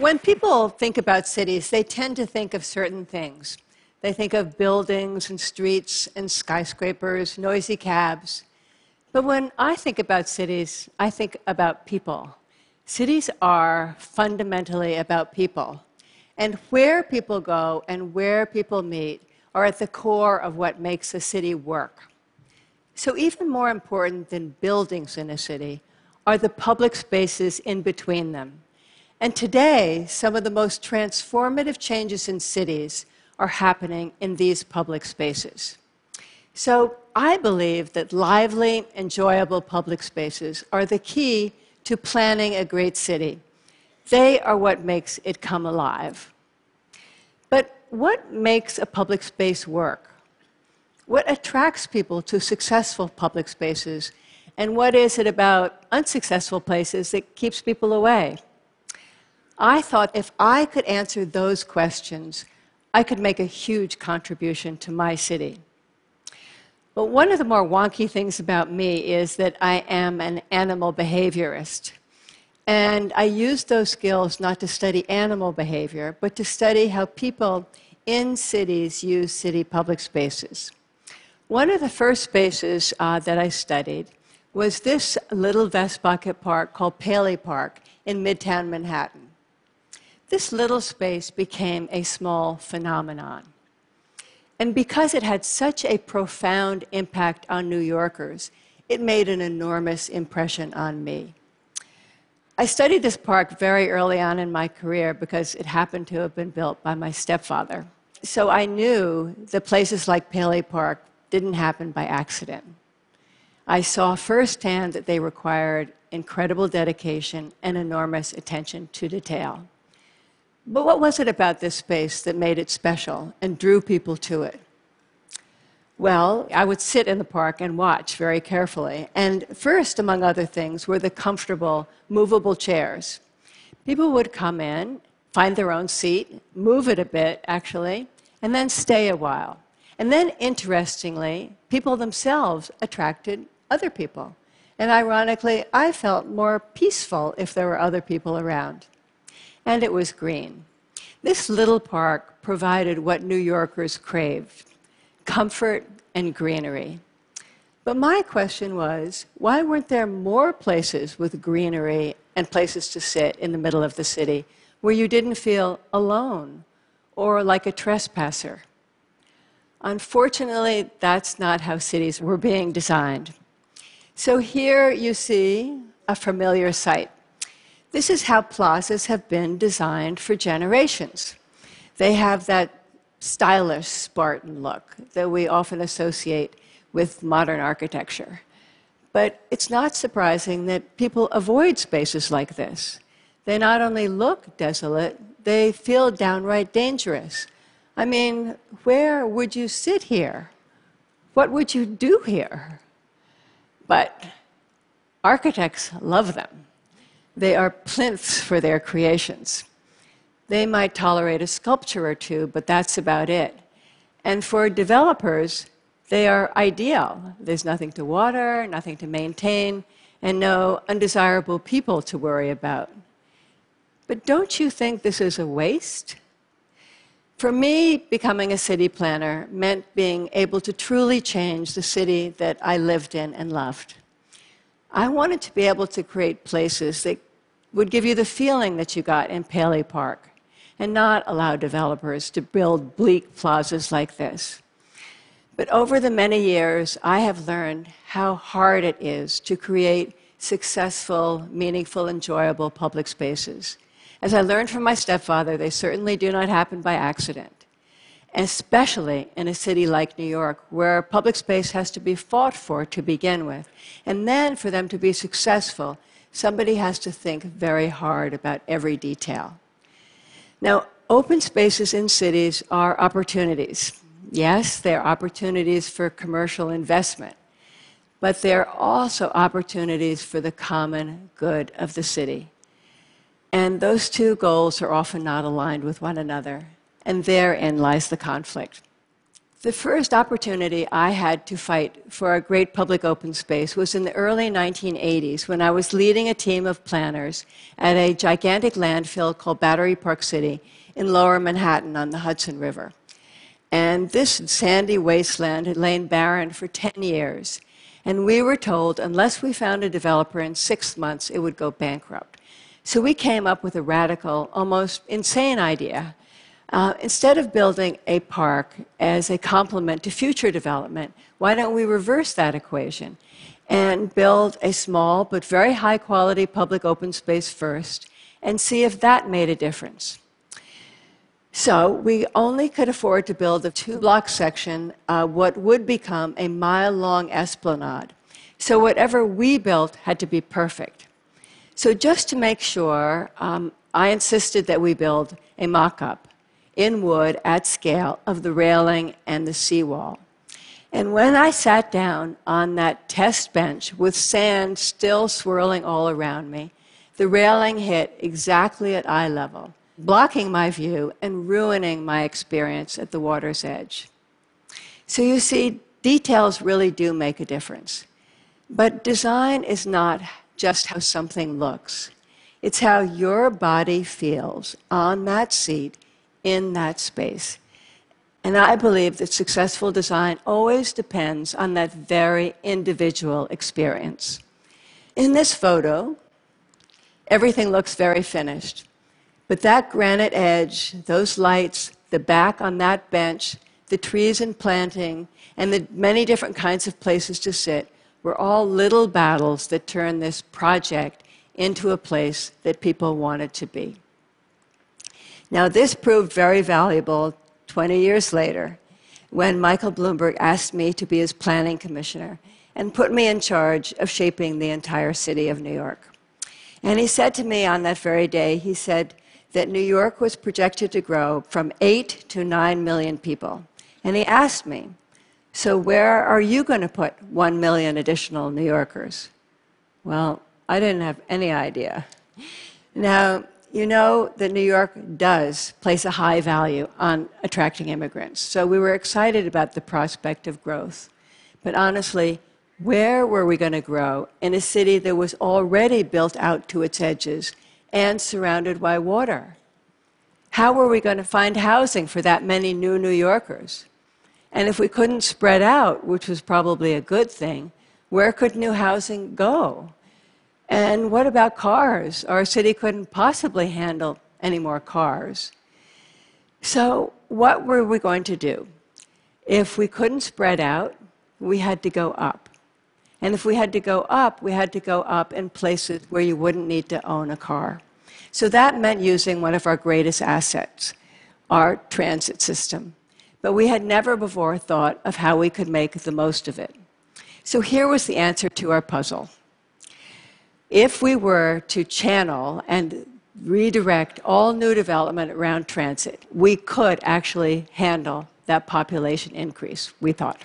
When people think about cities, they tend to think of certain things. They think of buildings and streets and skyscrapers, noisy cabs. But when I think about cities, I think about people. Cities are fundamentally about people. And where people go and where people meet are at the core of what makes a city work. So, even more important than buildings in a city are the public spaces in between them. And today, some of the most transformative changes in cities are happening in these public spaces. So, I believe that lively, enjoyable public spaces are the key to planning a great city. They are what makes it come alive. But what makes a public space work? What attracts people to successful public spaces? And what is it about unsuccessful places that keeps people away? I thought if I could answer those questions, I could make a huge contribution to my city. But one of the more wonky things about me is that I am an animal behaviorist. And I use those skills not to study animal behavior, but to study how people in cities use city public spaces. One of the first spaces uh, that I studied was this little vest pocket park called Paley Park in Midtown Manhattan. This little space became a small phenomenon. And because it had such a profound impact on New Yorkers, it made an enormous impression on me. I studied this park very early on in my career because it happened to have been built by my stepfather. So I knew that places like Paley Park didn't happen by accident. I saw firsthand that they required incredible dedication and enormous attention to detail. But what was it about this space that made it special and drew people to it? Well, I would sit in the park and watch very carefully. And first, among other things, were the comfortable, movable chairs. People would come in, find their own seat, move it a bit, actually, and then stay a while. And then, interestingly, people themselves attracted other people. And ironically, I felt more peaceful if there were other people around. And it was green. This little park provided what New Yorkers craved comfort and greenery. But my question was why weren't there more places with greenery and places to sit in the middle of the city where you didn't feel alone or like a trespasser? Unfortunately, that's not how cities were being designed. So here you see a familiar sight. This is how plazas have been designed for generations. They have that stylish Spartan look that we often associate with modern architecture. But it's not surprising that people avoid spaces like this. They not only look desolate, they feel downright dangerous. I mean, where would you sit here? What would you do here? But architects love them. They are plinths for their creations. They might tolerate a sculpture or two, but that's about it. And for developers, they are ideal. There's nothing to water, nothing to maintain, and no undesirable people to worry about. But don't you think this is a waste? For me, becoming a city planner meant being able to truly change the city that I lived in and loved. I wanted to be able to create places that would give you the feeling that you got in Paley Park and not allow developers to build bleak plazas like this. But over the many years, I have learned how hard it is to create successful, meaningful, enjoyable public spaces. As I learned from my stepfather, they certainly do not happen by accident, especially in a city like New York, where public space has to be fought for to begin with. And then, for them to be successful, somebody has to think very hard about every detail. Now, open spaces in cities are opportunities. Yes, they're opportunities for commercial investment, but they're also opportunities for the common good of the city. And those two goals are often not aligned with one another, and therein lies the conflict. The first opportunity I had to fight for a great public open space was in the early 1980s when I was leading a team of planners at a gigantic landfill called Battery Park City in lower Manhattan on the Hudson River. And this sandy wasteland had lain barren for 10 years. And we were told unless we found a developer in six months, it would go bankrupt. So we came up with a radical, almost insane idea uh, instead of building a park as a complement to future development, why don't we reverse that equation and build a small but very high quality public open space first and see if that made a difference? So we only could afford to build a two block section, uh, what would become a mile long esplanade. So whatever we built had to be perfect. So just to make sure, um, I insisted that we build a mock up in wood at scale of the railing and the seawall. And when I sat down on that test bench with sand still swirling all around me, the railing hit exactly at eye level, blocking my view and ruining my experience at the water's edge. So you see, details really do make a difference. But design is not just how something looks, it's how your body feels on that seat in that space. And I believe that successful design always depends on that very individual experience. In this photo, everything looks very finished. But that granite edge, those lights, the back on that bench, the trees and planting, and the many different kinds of places to sit were all little battles that turned this project into a place that people wanted to be. Now, this proved very valuable 20 years later when Michael Bloomberg asked me to be his planning commissioner and put me in charge of shaping the entire city of New York. And he said to me on that very day, he said that New York was projected to grow from 8 to 9 million people. And he asked me, So where are you going to put 1 million additional New Yorkers? Well, I didn't have any idea. Now, you know that New York does place a high value on attracting immigrants. So we were excited about the prospect of growth. But honestly, where were we going to grow in a city that was already built out to its edges and surrounded by water? How were we going to find housing for that many new New Yorkers? And if we couldn't spread out, which was probably a good thing, where could new housing go? And what about cars? Our city couldn't possibly handle any more cars. So, what were we going to do? If we couldn't spread out, we had to go up. And if we had to go up, we had to go up in places where you wouldn't need to own a car. So that meant using one of our greatest assets, our transit system. But we had never before thought of how we could make the most of it. So here was the answer to our puzzle if we were to channel and redirect all new development around transit, we could actually handle that population increase, we thought.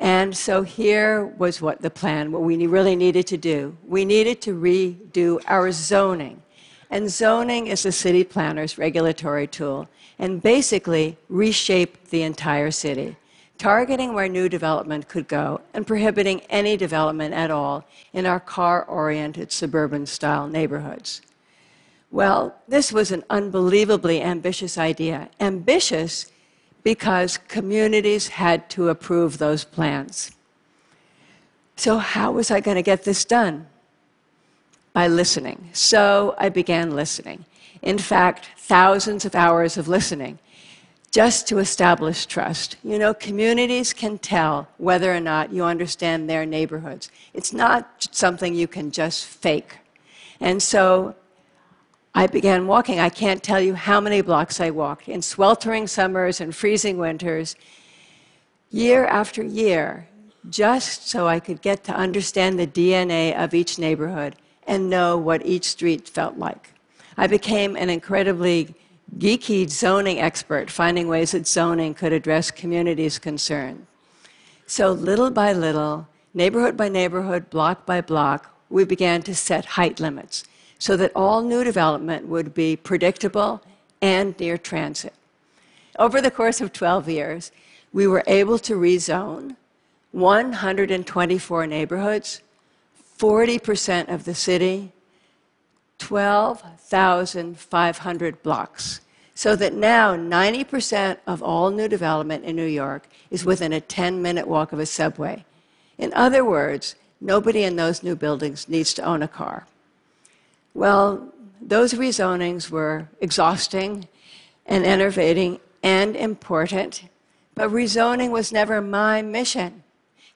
And so here was what the plan, what we really needed to do. We needed to redo our zoning. And zoning is the city planner's regulatory tool and basically reshape the entire city targeting where new development could go and prohibiting any development at all in our car oriented suburban style neighborhoods. Well, this was an unbelievably ambitious idea. Ambitious because communities had to approve those plans. So, how was I going to get this done? By listening. So, I began listening. In fact, thousands of hours of listening just to establish trust. You know, communities can tell whether or not you understand their neighborhoods. It's not something you can just fake. And so I began walking. I can't tell you how many blocks I walked in sweltering summers and freezing winters, year after year, just so I could get to understand the DNA of each neighborhood and know what each street felt like. I became an incredibly geeky zoning expert, finding ways that zoning could address communities' concern. So, little by little, neighborhood by neighborhood, block by block, we began to set height limits so that all new development would be predictable and near transit. Over the course of 12 years, we were able to rezone 124 neighborhoods, 40% of the city, 12,500 blocks. So that now 90% of all new development in New York is within a 10 minute walk of a subway. In other words, nobody in those new buildings needs to own a car. Well, those rezonings were exhausting and enervating and important, but rezoning was never my mission.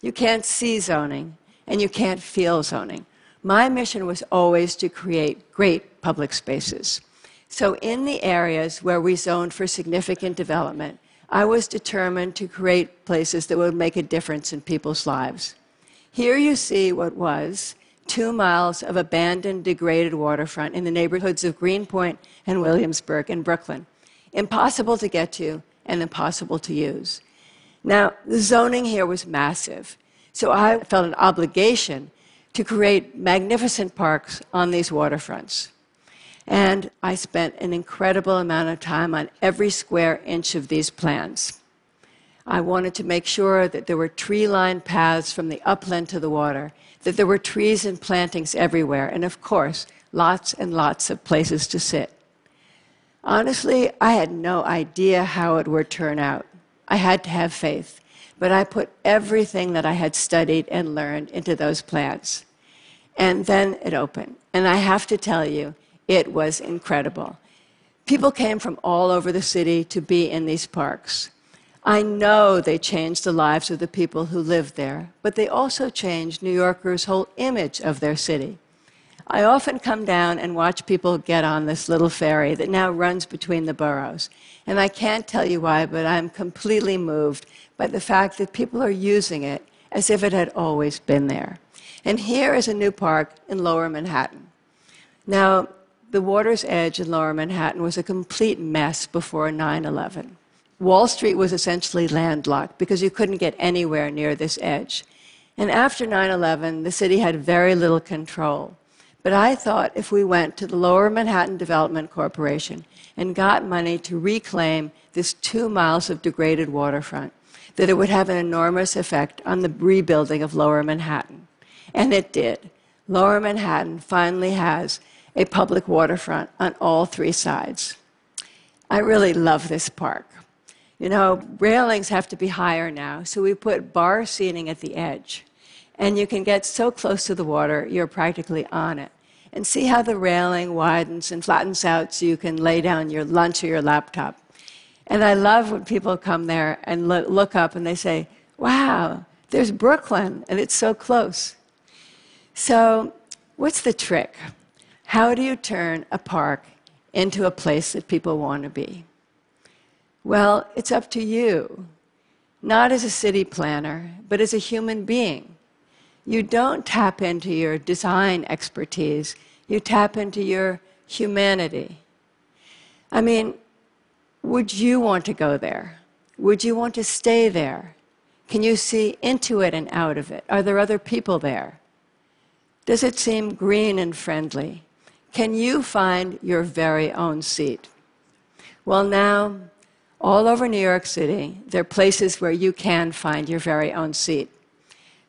You can't see zoning and you can't feel zoning. My mission was always to create great public spaces. So, in the areas where we zoned for significant development, I was determined to create places that would make a difference in people's lives. Here you see what was two miles of abandoned, degraded waterfront in the neighborhoods of Greenpoint and Williamsburg in Brooklyn. Impossible to get to and impossible to use. Now, the zoning here was massive, so I felt an obligation to create magnificent parks on these waterfronts. And I spent an incredible amount of time on every square inch of these plans. I wanted to make sure that there were tree lined paths from the upland to the water, that there were trees and plantings everywhere, and of course, lots and lots of places to sit. Honestly, I had no idea how it would turn out. I had to have faith, but I put everything that I had studied and learned into those plants. And then it opened. And I have to tell you, it was incredible. People came from all over the city to be in these parks. I know they changed the lives of the people who lived there, but they also changed New Yorkers' whole image of their city. I often come down and watch people get on this little ferry that now runs between the boroughs. And I can't tell you why, but I'm completely moved by the fact that people are using it as if it had always been there. And here is a new park in lower Manhattan. Now, the water's edge in lower Manhattan was a complete mess before 9 11. Wall Street was essentially landlocked because you couldn't get anywhere near this edge. And after 9 11, the city had very little control. But I thought if we went to the Lower Manhattan Development Corporation and got money to reclaim this two miles of degraded waterfront, that it would have an enormous effect on the rebuilding of Lower Manhattan. And it did. Lower Manhattan finally has a public waterfront on all three sides. I really love this park. You know, railings have to be higher now, so we put bar seating at the edge. And you can get so close to the water, you're practically on it. And see how the railing widens and flattens out so you can lay down your lunch or your laptop. And I love when people come there and look up and they say, wow, there's Brooklyn, and it's so close. So, what's the trick? How do you turn a park into a place that people want to be? Well, it's up to you, not as a city planner, but as a human being. You don't tap into your design expertise, you tap into your humanity. I mean, would you want to go there? Would you want to stay there? Can you see into it and out of it? Are there other people there? Does it seem green and friendly? Can you find your very own seat? Well, now all over New York City, there are places where you can find your very own seat.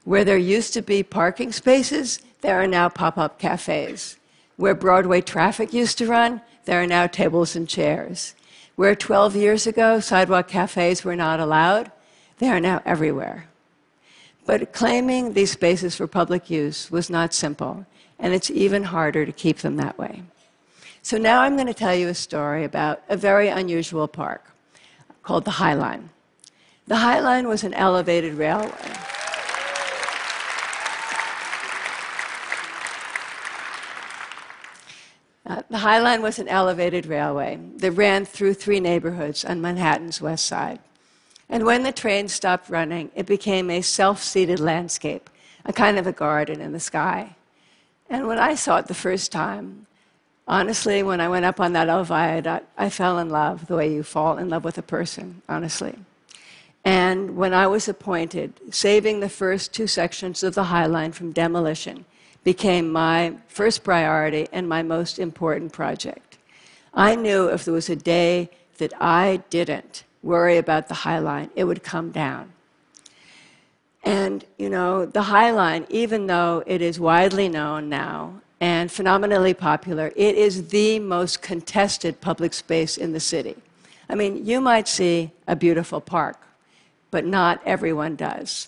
Where there used to be parking spaces, there are now pop up cafes. Where Broadway traffic used to run, there are now tables and chairs. Where 12 years ago sidewalk cafes were not allowed, they are now everywhere. But claiming these spaces for public use was not simple, and it's even harder to keep them that way. So now I'm going to tell you a story about a very unusual park called the High Line. The High Line was an elevated railway. Uh, the High Line was an elevated railway that ran through three neighborhoods on Manhattan's west side. And when the train stopped running, it became a self seeded landscape, a kind of a garden in the sky. And when I saw it the first time, honestly, when I went up on that Viaduct, I fell in love the way you fall in love with a person, honestly. And when I was appointed, saving the first two sections of the High Line from demolition became my first priority and my most important project. I knew if there was a day that I didn't worry about the High Line, it would come down. And, you know, the High Line, even though it is widely known now and phenomenally popular, it is the most contested public space in the city. I mean, you might see a beautiful park, but not everyone does.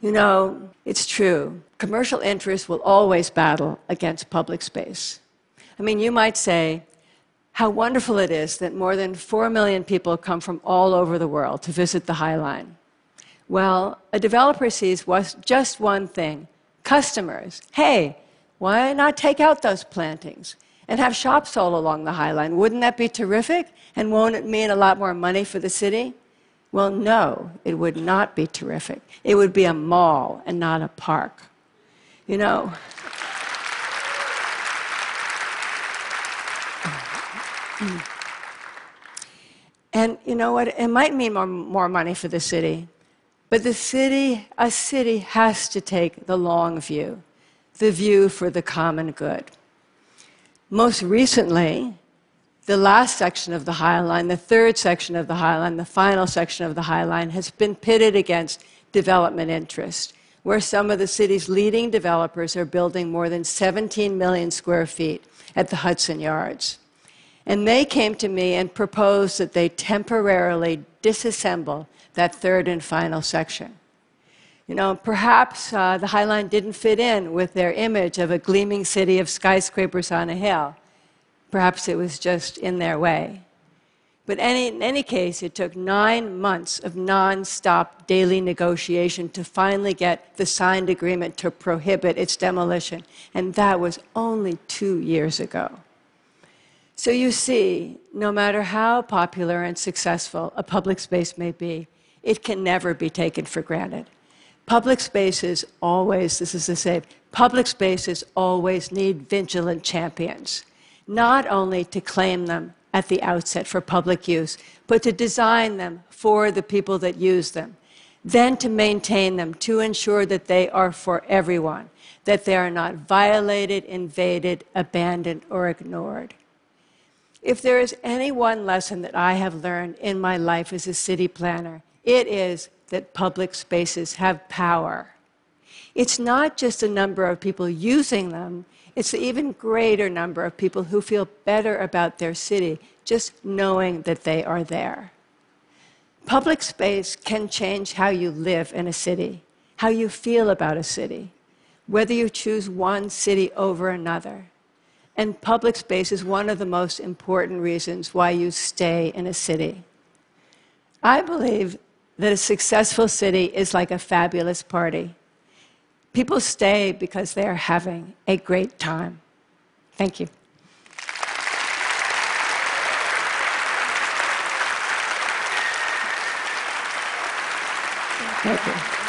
You know, it's true. Commercial interests will always battle against public space. I mean, you might say, how wonderful it is that more than 4 million people come from all over the world to visit the High Line. Well, a developer sees just one thing customers. Hey, why not take out those plantings and have shops all along the High Line? Wouldn't that be terrific? And won't it mean a lot more money for the city? Well, no, it would not be terrific. It would be a mall and not a park. You know, and you know what? It might mean more, more money for the city, but the city, a city has to take the long view, the view for the common good. Most recently, the last section of the High Line, the third section of the High Line, the final section of the High Line, has been pitted against development interest, where some of the city's leading developers are building more than 17 million square feet at the Hudson Yards. And they came to me and proposed that they temporarily disassemble that third and final section. You know, perhaps uh, the High Line didn't fit in with their image of a gleaming city of skyscrapers on a hill. Perhaps it was just in their way. But any, in any case, it took nine months of non-stop daily negotiation to finally get the signed agreement to prohibit its demolition. And that was only two years ago. So you see, no matter how popular and successful a public space may be, it can never be taken for granted. Public spaces always, this is the same, public spaces always need vigilant champions not only to claim them at the outset for public use, but to design them for the people that use them, then to maintain them to ensure that they are for everyone, that they are not violated, invaded, abandoned, or ignored. If there is any one lesson that I have learned in my life as a city planner, it is that public spaces have power. It's not just a number of people using them, it's the even greater number of people who feel better about their city just knowing that they are there. Public space can change how you live in a city, how you feel about a city, whether you choose one city over another. And public space is one of the most important reasons why you stay in a city. I believe that a successful city is like a fabulous party. People stay because they're having a great time. Thank you. Thank you.